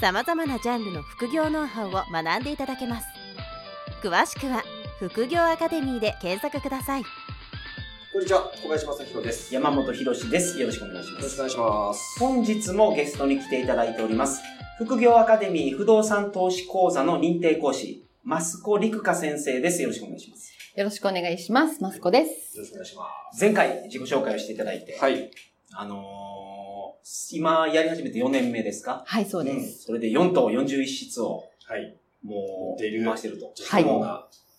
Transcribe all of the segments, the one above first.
さまざまなジャンルの副業ノウハウを学んでいただけます詳しくは「副業アカデミー」で検索くださいこんにちは、小林正宏です。よ山本博史です。よろしくお願いします。ろしくお願いします。本日もゲストに来ていただいております。副業アカデミー不動産投資講座の認定講師、マスコリクカ先生です。よろしくお願いします。よろしくお願いします。マスコです。よろしくお願いしま前回自己紹介をしていただいて、す。はい。あのー、今やり始めて4年目ですか？はい、そうでうんす。それで4棟41室をはい。もう出る回してると。はい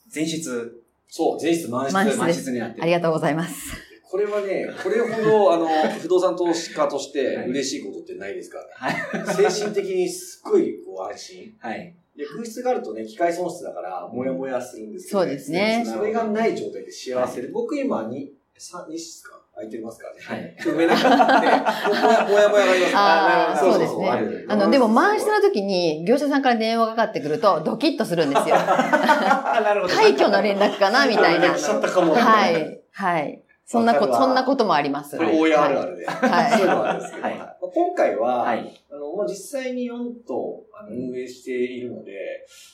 全室、そう、前室満室満室満室になってる。ありがとうございます。これはね、これほど、あの、不動産投資家としてはい嬉しいことってないですからはい。ね。精神的にすっごいこう安心。はい。で、空室があるとね、機械損失だから、もやもやするんですけど、そうですねそれがない状態で幸せで、僕今に、三2室か？空いてますからね？はい。埋めなかったもやもやもやがありますあーそうそうですねあの、でも満室の時に業者さんから電話がかかってくるとドキッとするんですよ。あ、なるほど。廃墟の連絡かなみたいな。し ちゃったかも。はい。はい。そんなこと、そんなこともあります。これ OR あるあるで。はいそういうのはあるんですけど、今回は、はい。あの、まあ、実際に4棟あの運営しているので、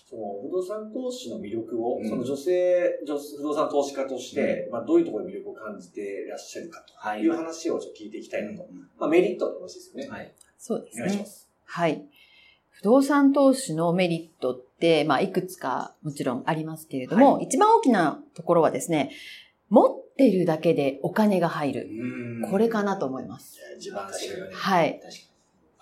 その不動産投資の魅力を、うんその女性女不動産投資家として、まあ、どういうところに魅力を感じていらっしゃるかはい。という話をちょっと聞いていきたいなと。うんまあ、メリットの話ですよね。はい。そうですね。お願いします。はい。不動産投資のメリットって、まあ、いくつかもちろんありますけれども、は一番大きなところはですね、持ってるだけでお金が入る。これかなと思います。一番確かに。はい。確か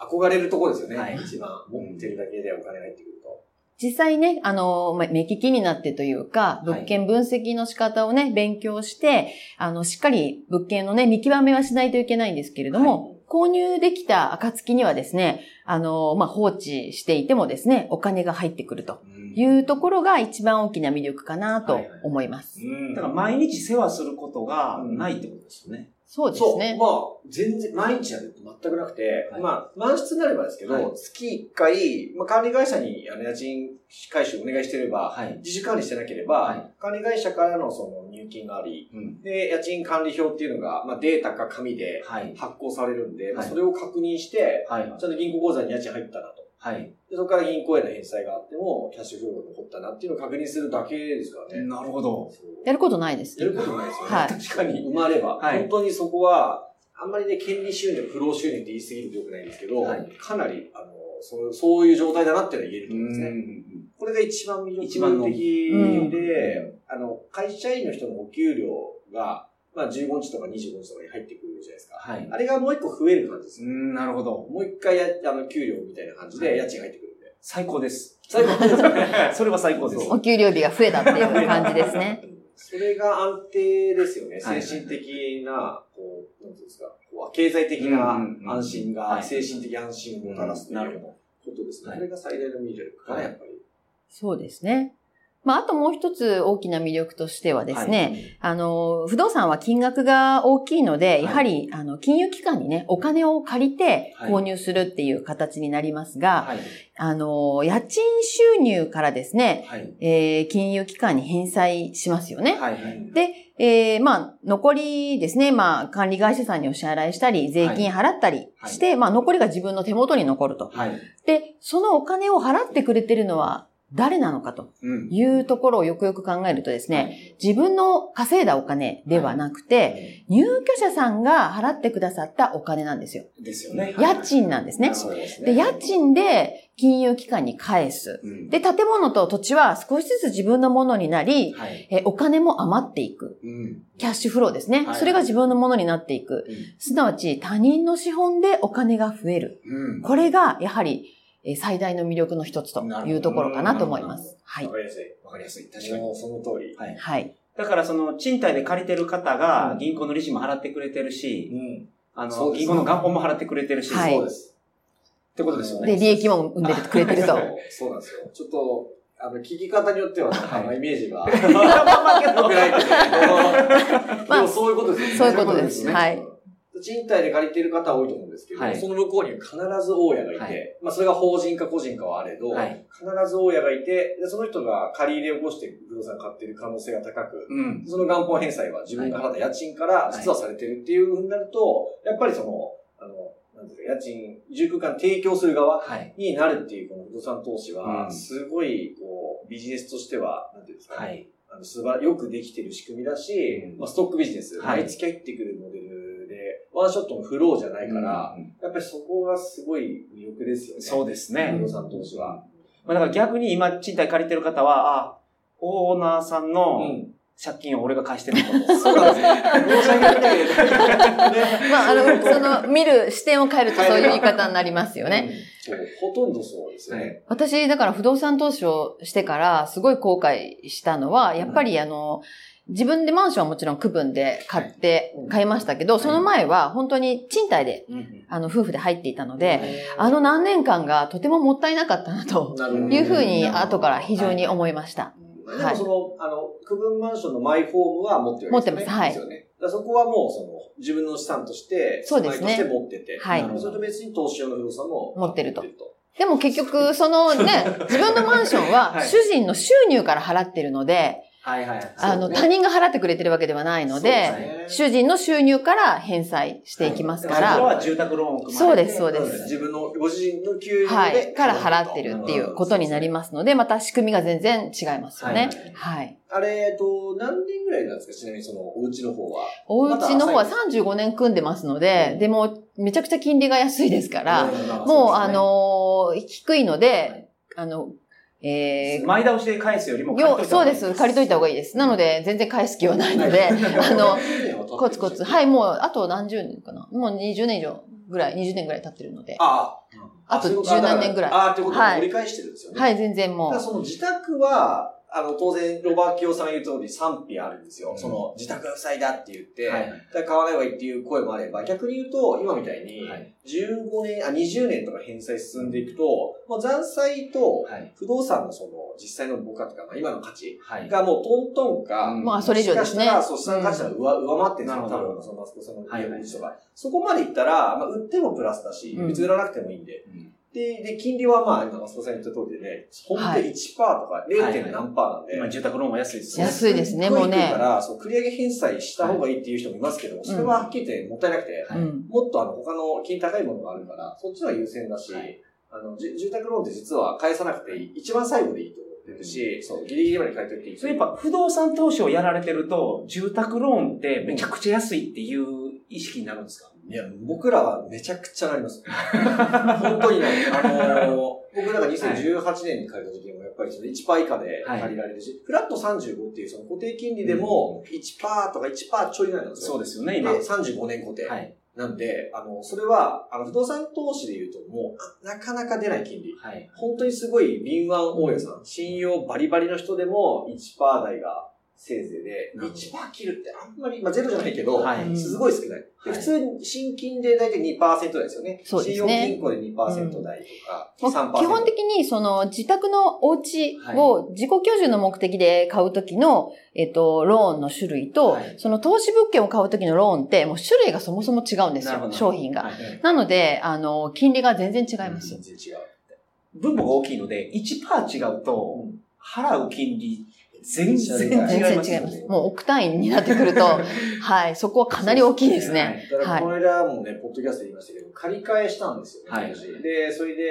憧れるところですよね。はい一番持ってるだけでお金が入ってくると。実際ね、あの、まあ目利きになってというか、はい物件分析の仕方をね、勉強して、あの、しっかり物件のね、見極めはしないといけないんですけれども、購入できた暁にはですね、あの、まあ、放置していてもですね、お金が入ってくるとに。いうところが一番大きな魅力かなと思います。だから毎日世話することがないってことですよね。そうですそう。ね。まあ、全然、毎日やると全くなくて、はいまあ、満室になればですけど、はい月1回、まあ、管理会社にあの家賃回収お願いしてれば、はい。自主管理してなければ、はい管理会社からのその入金があり、うん。で、家賃管理表っていうのが、まあ、データか紙ではい。発行されるんで、まあ、はいそれを確認して、はい。ちゃんと銀行口座に家賃入ったなと。はい。でそこから銀行への返済があっても、キャッシュフローが残ったなっていうのを確認するだけですからね。なるほど。やることないですや。ることないですよね。はい確かに。生まれば。はい本当にそこは、あんまりね、権利収入、不労収入って言い過ぎると良くないんですけど、はいかなり、あの、そうそういう状態だなっていうのは言えるとう思うんですね。ん。これが一番魅一番の力的うんで、あの、会社員の人のお給料が、まあ15日とか25日とかに入ってくるじゃないですか。はい。あれがもう一個増える感じですよ。うん、なるほど。もう一回や、あの、給料みたいな感じはいで家賃が入ってくるんで。最高です。最後ですね。それは最高です。お給料日が増えたっていう感じですね。それが安定ですよね。はい精神的な、こう、なんていうんですか、こう経済的な安心が、はい精神的安心をもたらすというなるほことですね。はいこれが最大の魅力かな、はいやっぱり。そうですね。まあ、あともう一つ大きな魅力としてはですね、あの、不動産は金額が大きいので、いやはり、あの、金融機関にね、お金を借りてはい購入するっていう形になりますが、はい。あの、家賃収入からですね、はい。えー金融機関に返済しますよね。はい。はい。で、えーまあ、残りですね、まあ、管理会社さんにお支払いしたり、税金払ったりして、まあ、残りが自分の手元に残ると。はい。で、そのお金を払ってくれてるのは誰なのかとうん。いうところをよくよく考えるとですね、自分の稼いだお金ではなくて、入居者さんが払ってくださったお金なんですよ。ですよね。家賃なんですね。そうですね。で、家賃で金融機関に返す。うん。で、建物と土地は少しずつ自分のものになり、お金も余っていく。うん。キャッシュフローですね。はいそれが自分のものになっていく。すなわち他人の資本でお金が増える。うん。これがやはりえー最大の魅力の一つというところかなと思います。はいわ。かりやすい。わかりやすい。確かに。その通り。はい。はい。だからその賃貸で借りてる方が銀行の利子も払ってくれてるし、うん。あの、銀行の元本も払ってくれてるし、はいそうです。ってことですよね。で、利益も生んでくれてるとそう。そうなんですよ。ちょっと、あの、聞き方によっては、あイメージが、良くないけど、まあでもそういうことですよね。そういうことですねはい。賃貸で借りてる方は多いと思うんですけど、はい。その向こうには必ず大家がいて、はい。まあそれが法人か個人かはあれど、はい。必ず大家がいてで、その人が借り入れを起こして不動産買ってる可能性が高く、うん。その元本返済は自分が払った家賃から実はされてるっていうふうになると、やっぱりその、あの、なんていうか、家賃、住空間提供する側はい。になるっていうこの不動産投資は、うん。すごい、こう、ビジネスとしては、なんていうんですかね、はい。あの、素晴らよくできてる仕組みだし、うん。まあ、ストックビジネス、はい。毎月入ってくるモデルで、ワンショットのフローじゃないから、うんやっぱりそこがすごい魅力ですよね。そうですね。不動産投資は。まあだから逆に今賃貸借りてる方は、あ、オーナーさんのうん。借金を俺が返してるの。そうなんですよ。申し訳ない。まあ、あの、その、見る視点を変えるとそういう言い方になりますよね。そう。ほとんどそうですよね。私、だから不動産投資をしてから、すごい後悔したのは、やっぱりあの、自分でマンションはもちろん区分で買ってはい、買いましたけど、その前は本当に賃貸で、うん。あの、夫婦で入っていたので、であの何年間がとてももったいなかったなというふうに後から非常に思いました。でもその、あの、区分マンションのマイフォームは持ってるわけですよね。持ってます。はい。ですよね。そこはもう、その、自分の資産として、そうですね。として持ってて、はい。それと別に投資用の不動産も持ってると。でも結局、そのね、自分のマンションははい。主人の収入から払ってるので、はいはい。あの、ね。他人が払ってくれてるわけではないので、ね。主人の収入から返済していきますかそこら、は住宅ローンを組まそうですそうです。自分の、ご自身の給料で、はい、から払ってるっていうことになりますので、また仕組みが全然違いますよね。はい。はい。あれ、えっと、何年ぐらいなんですか？ちなみにその、お家の方は。お家の方はまだ35年組んでますので、でも、めちゃくちゃ金利が安いですから、うんもう、あ、のー低いので、あの、えー前倒しで返すよりも借りとよいた方がいいそうです。借りといた方がいいです。なので、全然返す気はないので、あの、コツコツ。はい、もう、あと何十年かな。もう20年以上ぐらい、20年ぐらい経ってるので。ああ。あと十何年ぐらいああ、ってことははい折り返してるんですよね。はい、全然もう。その自宅は、あの、当然、ロバーキオさんが言う通り賛否あるんですよ。うんその、自宅が塞いだって言って、はい買わない方がいいっていう声もあれば、逆に言うと、今みたいに、はい15年、あ、20年とか返済進んでいくと、もう残債とはい。不動産のその、実際の儲かとか、まあ、今の価値はい。がもうトントンか、うんまあ、それ以上ですね。もしかしたら、そう、資産価値が上,、上回ってるんですよ。なるほど多分、そのマスコさんのはいはい家とか。そこまでいったら、まあ、売ってもプラスだし、うん別に売らなくてもいいんで。うんで、で、金利はまあ、今、マスコさん言った通りでね、本当に1%とか 0. 何パーなんで、今住宅ローンは安いですね。安いですねもうね低いから、そう、繰り上げ返済した方がいいっていう人もいますけども、それははっきり言ってもったいなくて。もっとあの、他の金高いものがあるから、そっちの方が優先だし、はいあの、じ住宅ローンって実は返さなくていい。一番最後でいいと思ってるし、そう、ギリギリまで返っといていい。それやっぱ不動産投資をやられてると、住宅ローンってめちゃくちゃ安いっていう意識になるんですか？いや、僕らはめちゃくちゃなります。本当にね、あのー僕らが2018年に借りた時もやっぱりその1%以下で借りられるし、フラット35っていうその固定金利でも1%とか1%ちょいぐらいなんですよ。そうですよね、で、今。35年固定。はい。なんで、あの、それは、あの、不動産投資で言うともう、あなかなか出ない金利。はい。本当にすごい敏腕大家さん、信用バリバリの人でも1%台がせいぜいで、なるほど1%切るってあんまり、まあゼロじゃないけど、はいうんすごい少ない。普通に新金で大体2%台ですよね。そうですね信用金庫で2%台とか、3%。もう基本的に、その、自宅のお家を自己居住の目的で買うときの、えっと、ローンの種類と、はいその投資物件を買うときのローンって、もう種類がそもそも違うんですよ、商品が。はいなので、あの、金利が全然違います全。然違う。分母が大きいので、1%違うと、払う金利、全然違い全ますよね。全然違います。もう億単位になってくると、はい、そこはかなり大きいですね。だから、はいこの間もね、ポッドキャストで言いましたけど、借り換えしたんですよね。はいで、それで、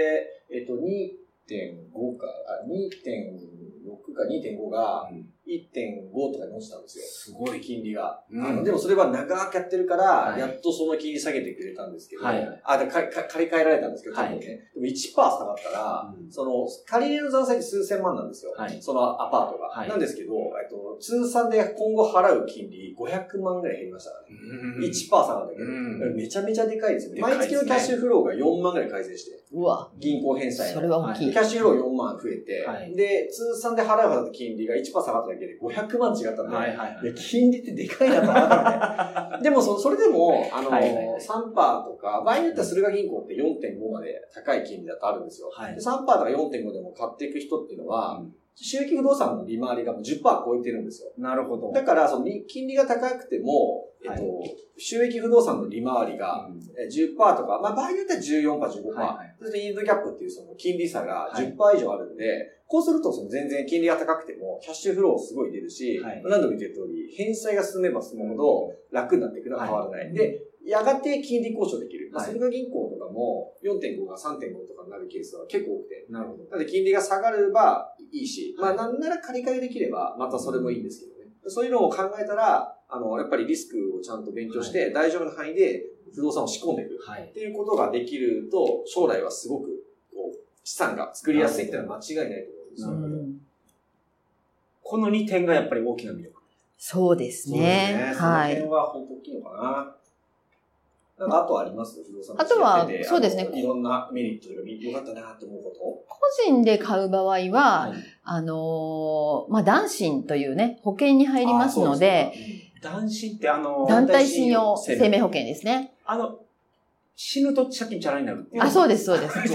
えっと、2.5か、あ、2.6か2.5がうん1.5とかに落ちたんですよ。すごい。金利が。うんでもそれは長くやってるから、はいやっとその金利下げてくれたんですけど、はいあ、でかか借り換えられたんですけど、はいちょっとね。でも1%下がったら、うんその、借り入れの残債って数千万なんですよ。はいそのアパートが。はいなんですけど、えっと、通算で今後払う金利500万ぐらい減りましたからね。1%下がったけど、うんめちゃめちゃでかいですよね。毎月のキャッシュフローが4万ぐらい改善して、うわ、銀行返済のそれは大きい。でキャッシュフロー4万増えて、はいで、通算で払うはずの金利が1%下がっただけけで500万違ったんで、はいはいはい金利ってでかいなと思ったんで。でもそ、それでも、あの、はいはいはい。3%とか、場合によっては駿河銀行って4.5まで高い金利だとあるんですよ。はい。で3%とか4.5でも買っていく人っていうのは、収益不動産の利回りがもう10%超えてるんですよ。なるほど。だから、その利金利が高くても、えっと、収益不動産の利回りがうんえ10%とか、まあ場合によっては14%、15%。はいはいそしてイールドキャップっていうその金利差がはい10%以上あるんで、こうするとその全然金利が高くても、キャッシュフローすごい出るし、はい何度も言ってる通り、返済が進めば進むほど楽になっていくのは変わらない。で、やがて金利交渉できる。まあ、はい駿河銀行とかも4.5が3.5とかになるケースは結構多くて。なるほど。なので金利が下がればいいし、まあなんなら借り換えできればまたそれもいいんですけどね。そういうのを考えたら、あの、やっぱりリスクをちゃんと勉強して、大丈夫な範囲で不動産を仕込んでいく。はいっ。ていうことができると、将来はすごく、こう、資産が作りやすいっていうのは間違いないと思うんですよ。この2点がやっぱり大きな魅力。そうですそうですね。そのはい。辺は本当大きいのかな。なんか、あとあります？あとはそうですね。いろんなメリットというか、良かったなって思うこと？個人で買う場合は、い。あのーまあ、男信というね、保険に入りますので、男子ってあの、団体信用生命保険ですね。あの、死ぬと借金チャラになるっていう。あ、そうです、そうです。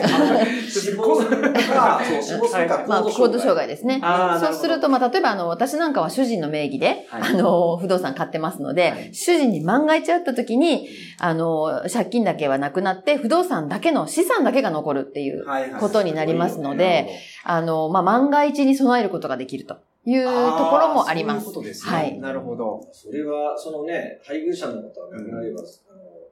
死亡するか、そう、死亡するか、まあ、高度障害ですね。そうすると、まあ、例えば、あの、私なんかは主人の名義で、はいあの、不動産買ってますので、はい主人に万が一あった時に、あの、借金だけはなくなって、不動産だけの資産だけが残るっていうことになりますので、あの、まあ、万が一に備えることができるというところもあります。そういうことですね。はいなるほど。それは、そのね、配偶者の方が亡くなれば、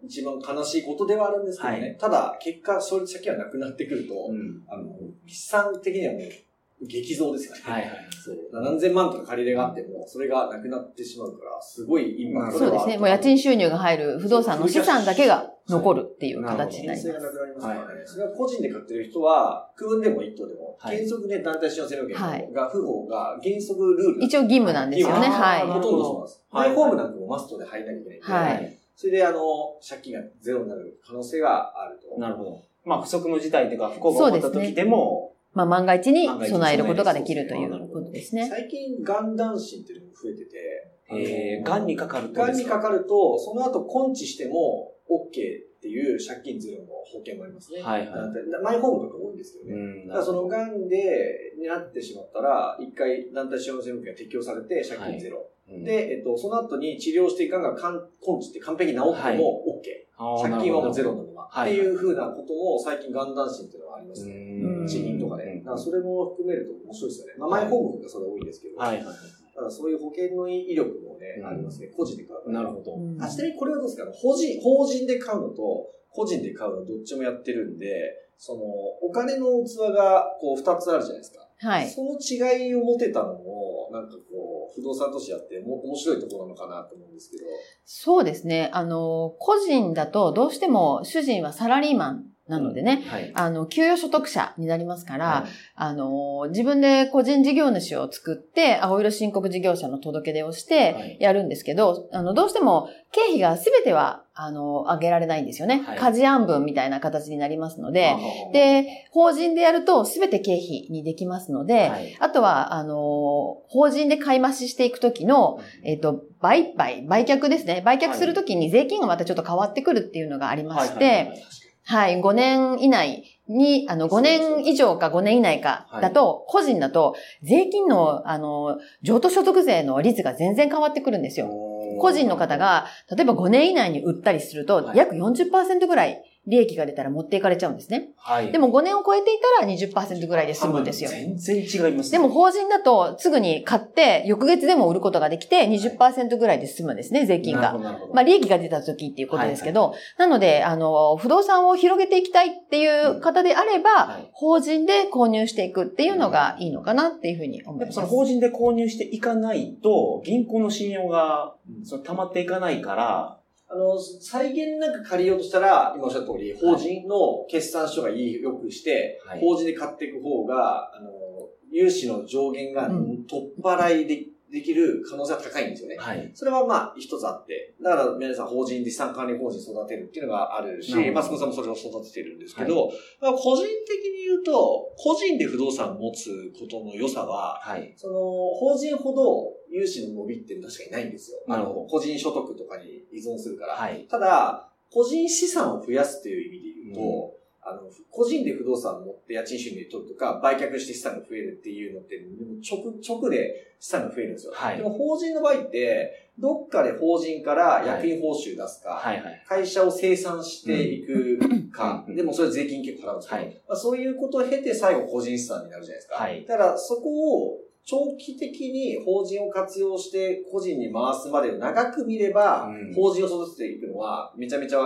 一番悲しいことではあるんですけどね。はいただ、結果、それ先はなくなってくると、うん。あの、資産的にはもう、激増ですからね。はいはい。そう。何千万とか借り入れがあっても、それがなくなってしまうから、すごいインパクトそうですね。もう家賃収入が入る不動産の資産だけが残るっていう形になり金ます。性がなくなりますからね。はいそれは個人で買ってる人は、区分でも一棟でも、はい原則ね、団体信用制度はい権が、不法が原則ルール。一応義務なんですよね。はい。ほとんどそうなんです。はいマイホームなんかもマストで入らなきゃいけないんで、はいそれであの、借金がゼロになる可能性があると。なるほど。まあ、不測の事態というか、不幸が起こった時でも、まあ、万が一に備えることができるということですね。最近、がん男子っていうのも増えてて、えー、癌にかかるとがんですか？にかかると、その後根治しても OK っていう借金ゼロの保険もありますね。はいはいマイホームとか多いんですけどね。うん。だからそのがんで、になってしまったら、一回団体信用制保険が適用されて借金ゼロ。うん、で、えっと、その後に治療していかんが完根治って完璧に治っても OK。借金はもうゼロのまま。はいっていうふうなことも最近がん男子っていうのがありますね。うん地銀とかで。うんだからそれも含めると面白いですよね。まあ、マイホームがそれ多いんですけど。はいはいはただそういう保険の威力もね、うんありますね。個人で買う。い。なるほど。うんあちなみにこれはどうですか？法人、法人で買うのと、個人で買うのどっちもやってるんで、その、お金の器がこう二つあるじゃないですか。はい。その違いを持てたのも、なんかこう、不動産投資やっても面白いところなのかなと思うんですけど。そうですね。あの、個人だとどうしても主人はサラリーマンなのでね、はい。あの、給与所得者になりますから、はい。あの、自分で個人事業主を作って、青色申告事業者の届け出をしはい。てやるんですけど、あの、どうしても経費が全ては、あの、上げられないんですよね。はい。家事案分みたいな形になりますので、あで、法人でやると全て経費にできますので、はい。あとは、あの、法人で買い増ししていくときの、えっ、と、売買、売却ですね。売却するときに税金がまたちょっと変わってくるっていうのがありまして、はいはいはいはい、5年以内に、あの、5年以上か5年以内かだと、個人だと、税金の、あの、譲渡所得税の率が全然変わってくるんですよ。個人の方が、例えば5年以内に売ったりするとは、い。約40%ぐらい利益が出たら持っていかれちゃうんですね。はい。でも5年を超えていたら20%ぐらいで済むんですよ。全然違いますね。でも法人だとすぐに買って、翌月でも売ることができて20%ぐらいで済むんですね、税金が。まあ、利益が出た時っていうことですけど、なので、あの、不動産を広げていきたいっていう方であれば、はい法人で購入していくっていうのがいいのかなっていうふうに思います。やっぱその法人で購入していかないと、銀行の信用がその溜まっていかないから、あの、際限なく借りようとしたら、今おっしゃった通り、法人の決算書がいい、よくして、はい。法人で買っていく方が、あの、融資の上限がうん。取っ払いで、できる可能性は高いんですよね。はい。それはまあ一つあって、だから皆さん法人で資産管理法人育てるっていうのがあるし、マスコさんもそれを育ててるんですけど、はい、まあ個人的に言うと、個人で不動産を持つことの良さは、はい、その法人ほど融資の伸びって確かにないんですよ。あの、個人所得とかに依存するから。はい、ただ、個人資産を増やすという意味で言うと、うんあの、個人で不動産を持って家賃収入取るとか、売却して資産が増えるっていうのって、直、直で資産が増えるんですよ。はい、でも法人の場合って、どっかで法人から役員報酬出すか、はい。はいはい、会社を生産していくか、うん、でもそれ税金結構払うんですけど、はい、まあ、そういうことを経て最後個人資産になるじゃないですか。はい、だからそこを長期的に法人を活用して個人に回すまでを長く見れば、うん、法人を育てていくのはめちゃめちゃ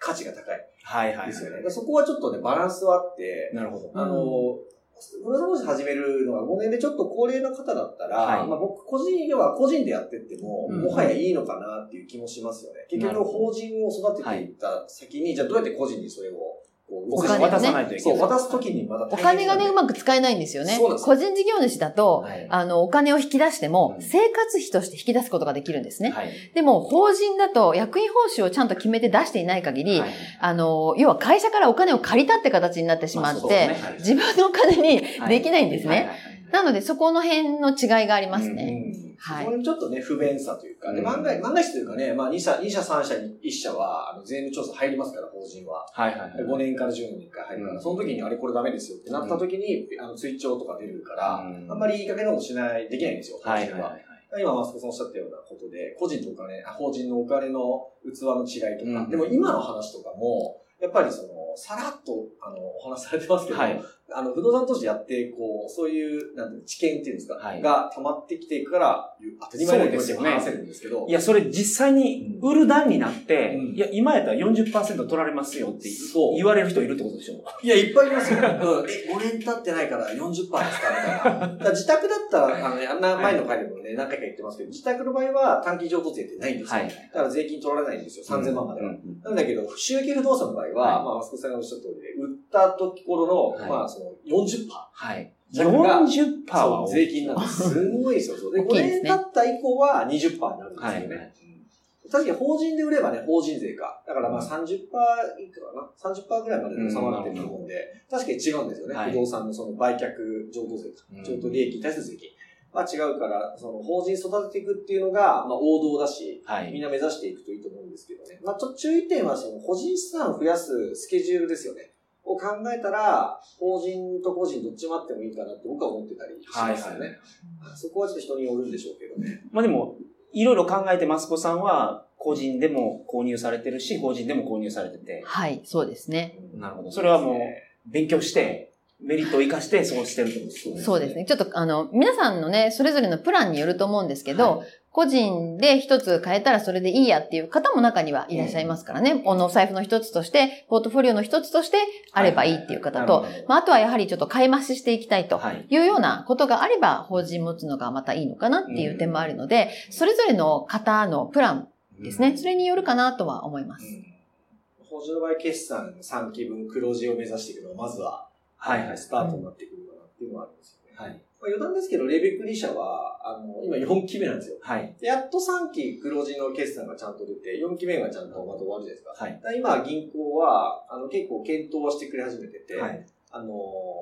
価値が高い。はいはい。ですよね。そこはちょっとね、バランスはあって、なるほど。あの、不動産投資始めるのが5年でちょっと高齢の方だったら、はい、まあ僕個人要は個人でやってっても、うん、もはやいいのかなっていう気もしますよね。結局法人を育てていった先に、じゃあどうやって個人にそれをお金渡さないといけない。そう、渡すときにまた、お金がね、うまく使えないんですよね。個人事業主だと、はい、あの、お金を引き出しても、生活費として引き出すことができるんですね。はい、でも、法人だと、役員報酬をちゃんと決めて出していない限り、はい、あの、要は会社からお金を借りたって形になってしまって、ね、自分のお金にできないんですね。なので、そこの辺の違いがありますね。うんうんはい。これちょっとね、不便さというか、で、万が一、万が一というかね、まあ2社、2社3社に1社は、あの、税務調査入りますから、法人は。はいはい、はい。5年から10年に1回入るから、その時にあれこれダメですよってなった時に、あの、追徴とか出るから、あんまりいい加減なことしない、できないんですよ、法人は。今、マスコさんおっしゃったようなことで、個人とお金、法人のお金の器の違いとか、でも今の話とかも、やっぱりその、さらっと、あの、お話されてますけど、はい、あの、不動産投資やって、こう、そういう、なんていう知見っていうんですか、はい、が溜まってきていくから、当たり前のですよね。話せるんですけど。いや、それ実際に売る段になって、うん、いや、今やったら40%取られますよって言われる人いるってことでしょいや、いっぱいいますよ。うん、え、5年経ってないから40%ですかみたいな。自宅だったら、あの、あんな前の回でもね、何回か言ってますけど、自宅の場合は短期譲渡税ってないんですよ。はい、だから税金取られないんですよ。3000万までは。なんだけど、収益不動産の場合は、まあ、マスコさんがおっしゃった通りで、売った時頃の、まあ、その40%。はい。40%は税金なんです。すごいですよ。で、5年経った以降は20%になるんですよね。確かに法人で売ればね、法人税か。だからまあ30%いくかな ?30% ぐらいまで収まってると思うんで、確かに違うんですよね。不動産のその売却譲渡税か。譲渡利益に対する税金。は違うから、その法人育てていくっていうのが、まあ王道だし、はい、みんな目指していくといいと思うんですけどね。まあちょっと注意点はその個人資産を増やすスケジュールですよね。を考えたら、法人と個人どっちもあってもいいかなって僕は思ってたりしますよね。はいはい、そこはちょっと人によるんでしょうけどね。まあでも、いろいろ考えてマスコさんは、個人でも購入されてるし、法人でも購入されてて。はい、そうですね。なるほど。それはもう、勉強して、メリットを生かしてそうしてると思うんですそうですね。ちょっとあの、皆さんのね、それぞれのプランによると思うんですけど、はい、個人で一つ変えたらそれでいいやっていう方も中にはいらっしゃいますからね。このお財布の一つとして、ポートフォリオの一つとしてあればい。いっていう方と、まあ、あとはやはりちょっと買い増ししていきたいとい。うようなことがあれば、法人持つのがまたいいのかなっていう点もあるので、それぞれの方のプランですね。それによるかなとは思います。法人の場合、決算3期分黒字を目指していくのは、まずは、はいはい、スタートになってくるかなっていうのはありますよね。はい。まあ、余談ですけど、レベックリ社は、あの、今4期目なんですよ。はい。やっと3期黒字の決算がちゃんと出て、4期目がちゃんとまた終わるじゃないですか。はい。今、銀行は、あの、結構検討はしてくれ始めてて、はい。あの、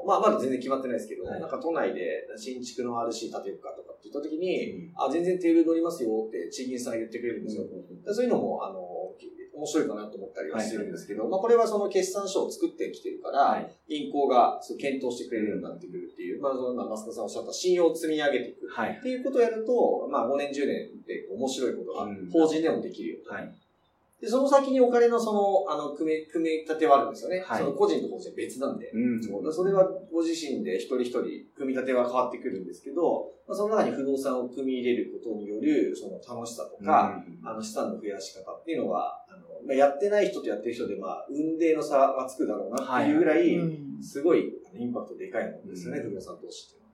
まあ、まだ全然決まってないですけど、はい、なんか都内で新築の RC 建てるかとかって言った時に、うん、あ、全然テーブル乗りますよって地銀さん言ってくれるんですよ。うん、そういうのも、あの、面白いかなと思ったりはしてるんですけど、はい、まあこれはその決算書を作ってきてるから、はい、銀行がそう検討してくれるようになってくるっていう、まあそのマスコさんおっしゃった信用を積み上げていくっていうことをやると、まあ5年10年で面白いことが法人でもできるよと。はいで、その先にお金のその、あの、組み、組み立てはあるんですよね。はい、その個人と個人別なんで。うん、それはご自身で一人一人組み立ては変わってくるんですけど、まあ、その中に不動産を組み入れることによる、その楽しさとか、うん、あの、資産の増やし方っていうのは、あの、まあ、やってない人とやってる人で、まあ、運命の差がつくだろうなっていうぐらい、すごい、インパクトでかいものですよね、不動産投資っていうのは。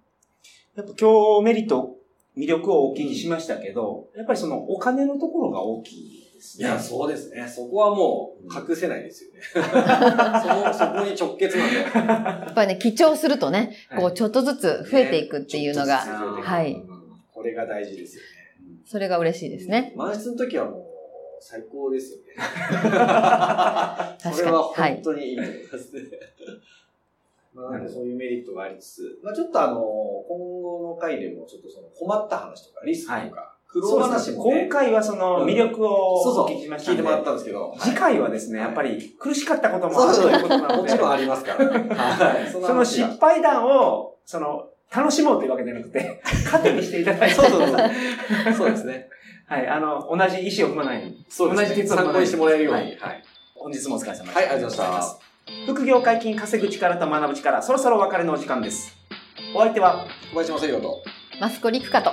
やっぱ今日メリット、魅力をお聞きしましたけど、やっぱりそのお金のところが大きいですね。いや、そうですね。そこはもう隠せないですよね。その、そこに直結なんで。やっぱりね、記帳するとね、こう、ちょっとずつ増えていくっていうのが、はい。これれが大事ですよね。それが嬉しいですね。満室の時はもう最高ですよね。それははい。本当にいいと思いますね。まあ、なんでそういうメリットがありつつ、まあちょっとあの、今後の回でもちょっとその困った話とか、リスクとか、苦労そうですね話もね、今回はその魅力をお聞きしました聞いてもらったんですけど、次回はですね、やっぱり苦しかったこともあるということなので、もちろんありますから。はい。そその失敗談を、その、楽しもうというわけじゃなくて、糧にしていただいて、そうそうそう。そうですね。はい、あの、同じ意思を踏まないように。そうですね。同じ鉄を踏まない参考にしてもらえるように。ははいい。本日もお疲れ様でした。はいありがとうございました副業解禁稼ぐ力と学ぶ力、そろそろお別れのお時間です。お相手は小林正宏と。マスコリクカと。